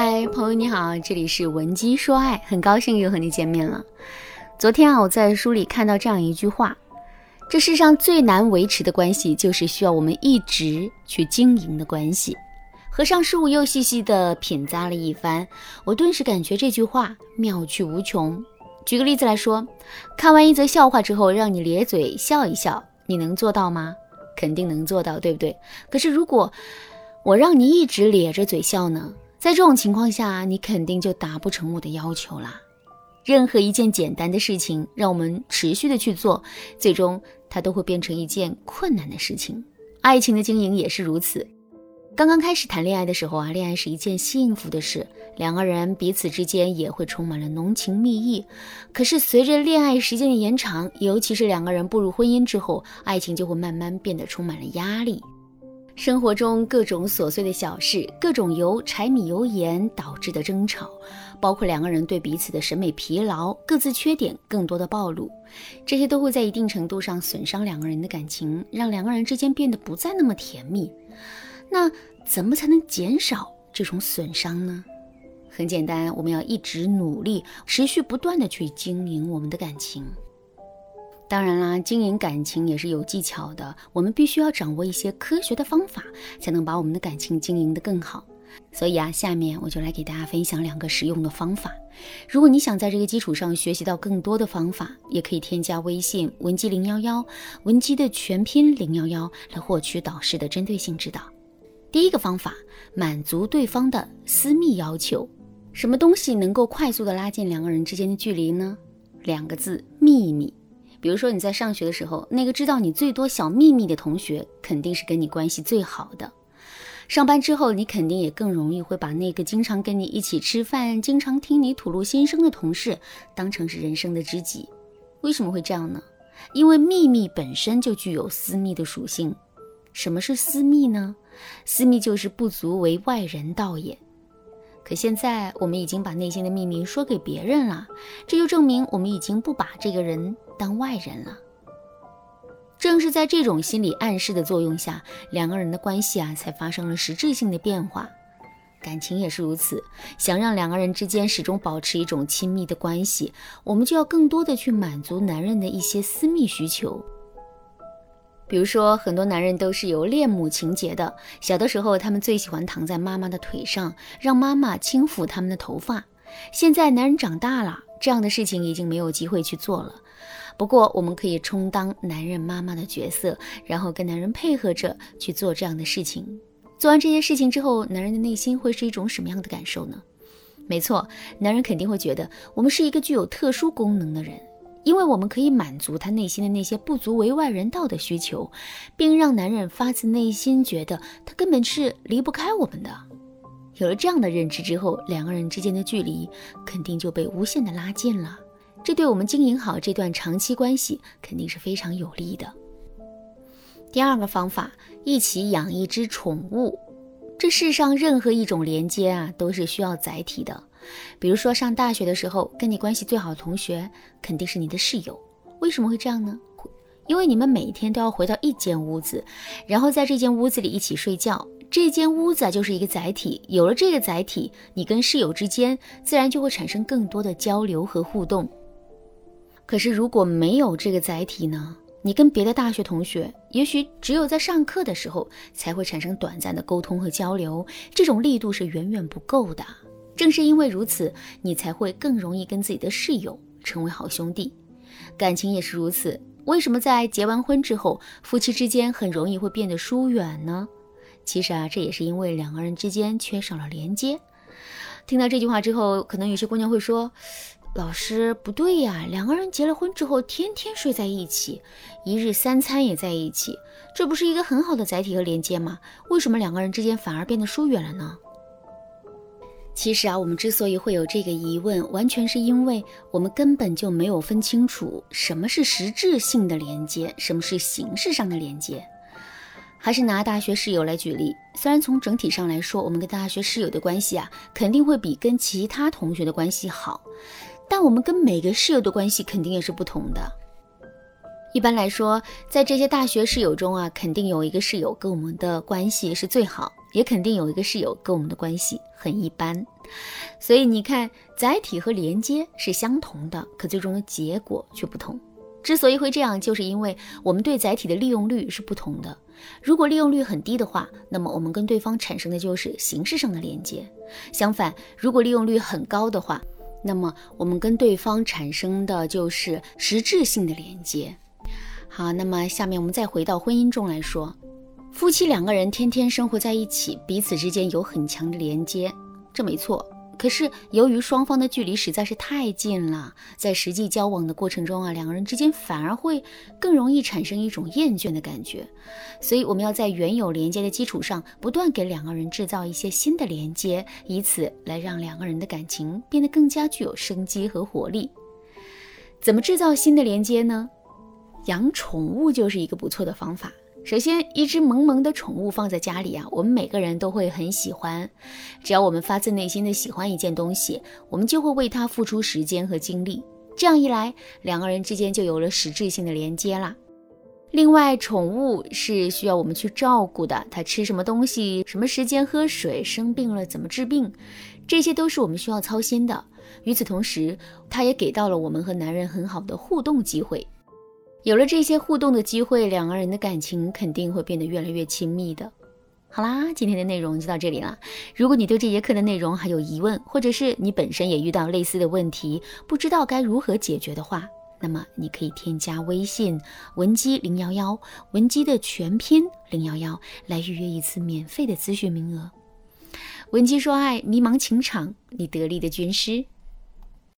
嗨，朋友你好，这里是文姬说爱，很高兴又和你见面了。昨天啊，我在书里看到这样一句话：这世上最难维持的关系，就是需要我们一直去经营的关系。和尚师傅又细细的品咂了一番，我顿时感觉这句话妙趣无穷。举个例子来说，看完一则笑话之后，让你咧嘴笑一笑，你能做到吗？肯定能做到，对不对？可是如果我让你一直咧着嘴笑呢？在这种情况下，你肯定就达不成我的要求啦。任何一件简单的事情，让我们持续的去做，最终它都会变成一件困难的事情。爱情的经营也是如此。刚刚开始谈恋爱的时候啊，恋爱是一件幸福的事，两个人彼此之间也会充满了浓情蜜意。可是随着恋爱时间的延长，尤其是两个人步入婚姻之后，爱情就会慢慢变得充满了压力。生活中各种琐碎的小事，各种由柴米油盐导致的争吵，包括两个人对彼此的审美疲劳、各自缺点更多的暴露，这些都会在一定程度上损伤两个人的感情，让两个人之间变得不再那么甜蜜。那怎么才能减少这种损伤呢？很简单，我们要一直努力，持续不断的去经营我们的感情。当然啦，经营感情也是有技巧的，我们必须要掌握一些科学的方法，才能把我们的感情经营得更好。所以啊，下面我就来给大家分享两个实用的方法。如果你想在这个基础上学习到更多的方法，也可以添加微信文姬零幺幺，文姬的全拼零幺幺，来获取导师的针对性指导。第一个方法，满足对方的私密要求。什么东西能够快速的拉近两个人之间的距离呢？两个字：秘密。比如说你在上学的时候，那个知道你最多小秘密的同学，肯定是跟你关系最好的。上班之后，你肯定也更容易会把那个经常跟你一起吃饭、经常听你吐露心声的同事，当成是人生的知己。为什么会这样呢？因为秘密本身就具有私密的属性。什么是私密呢？私密就是不足为外人道也。可现在我们已经把内心的秘密说给别人了，这就证明我们已经不把这个人当外人了。正是在这种心理暗示的作用下，两个人的关系啊才发生了实质性的变化。感情也是如此，想让两个人之间始终保持一种亲密的关系，我们就要更多的去满足男人的一些私密需求。比如说，很多男人都是有恋母情节的。小的时候，他们最喜欢躺在妈妈的腿上，让妈妈轻抚他们的头发。现在，男人长大了，这样的事情已经没有机会去做了。不过，我们可以充当男人妈妈的角色，然后跟男人配合着去做这样的事情。做完这些事情之后，男人的内心会是一种什么样的感受呢？没错，男人肯定会觉得我们是一个具有特殊功能的人。因为我们可以满足他内心的那些不足为外人道的需求，并让男人发自内心觉得他根本是离不开我们的。有了这样的认知之后，两个人之间的距离肯定就被无限的拉近了。这对我们经营好这段长期关系肯定是非常有利的。第二个方法，一起养一只宠物。这世上任何一种连接啊，都是需要载体的。比如说上大学的时候，跟你关系最好的同学肯定是你的室友。为什么会这样呢？因为你们每天都要回到一间屋子，然后在这间屋子里一起睡觉。这间屋子，就是一个载体。有了这个载体，你跟室友之间自然就会产生更多的交流和互动。可是如果没有这个载体呢？你跟别的大学同学，也许只有在上课的时候才会产生短暂的沟通和交流，这种力度是远远不够的。正是因为如此，你才会更容易跟自己的室友成为好兄弟。感情也是如此。为什么在结完婚之后，夫妻之间很容易会变得疏远呢？其实啊，这也是因为两个人之间缺少了连接。听到这句话之后，可能有些姑娘会说。老师不对呀，两个人结了婚之后，天天睡在一起，一日三餐也在一起，这不是一个很好的载体和连接吗？为什么两个人之间反而变得疏远了呢？其实啊，我们之所以会有这个疑问，完全是因为我们根本就没有分清楚什么是实质性的连接，什么是形式上的连接。还是拿大学室友来举例，虽然从整体上来说，我们跟大学室友的关系啊，肯定会比跟其他同学的关系好。但我们跟每个室友的关系肯定也是不同的。一般来说，在这些大学室友中啊，肯定有一个室友跟我们的关系是最好，也肯定有一个室友跟我们的关系很一般。所以你看，载体和连接是相同的，可最终的结果却不同。之所以会这样，就是因为我们对载体的利用率是不同的。如果利用率很低的话，那么我们跟对方产生的就是形式上的连接；相反，如果利用率很高的话，那么我们跟对方产生的就是实质性的连接。好，那么下面我们再回到婚姻中来说，夫妻两个人天天生活在一起，彼此之间有很强的连接，这没错。可是由于双方的距离实在是太近了，在实际交往的过程中啊，两个人之间反而会更容易产生一种厌倦的感觉。所以我们要在原有连接的基础上，不断给两个人制造一些新的连接，以此来让两个人的感情变得更加具有生机和活力。怎么制造新的连接呢？养宠物就是一个不错的方法。首先，一只萌萌的宠物放在家里啊，我们每个人都会很喜欢。只要我们发自内心的喜欢一件东西，我们就会为它付出时间和精力。这样一来，两个人之间就有了实质性的连接啦。另外，宠物是需要我们去照顾的，它吃什么东西、什么时间喝水、生病了怎么治病，这些都是我们需要操心的。与此同时，它也给到了我们和男人很好的互动机会。有了这些互动的机会，两个人的感情肯定会变得越来越亲密的。好啦，今天的内容就到这里了。如果你对这节课的内容还有疑问，或者是你本身也遇到类似的问题，不知道该如何解决的话，那么你可以添加微信文姬零幺幺，文姬的全拼零幺幺，来预约一次免费的咨询名额。文姬说爱，迷茫情场，你得力的军师。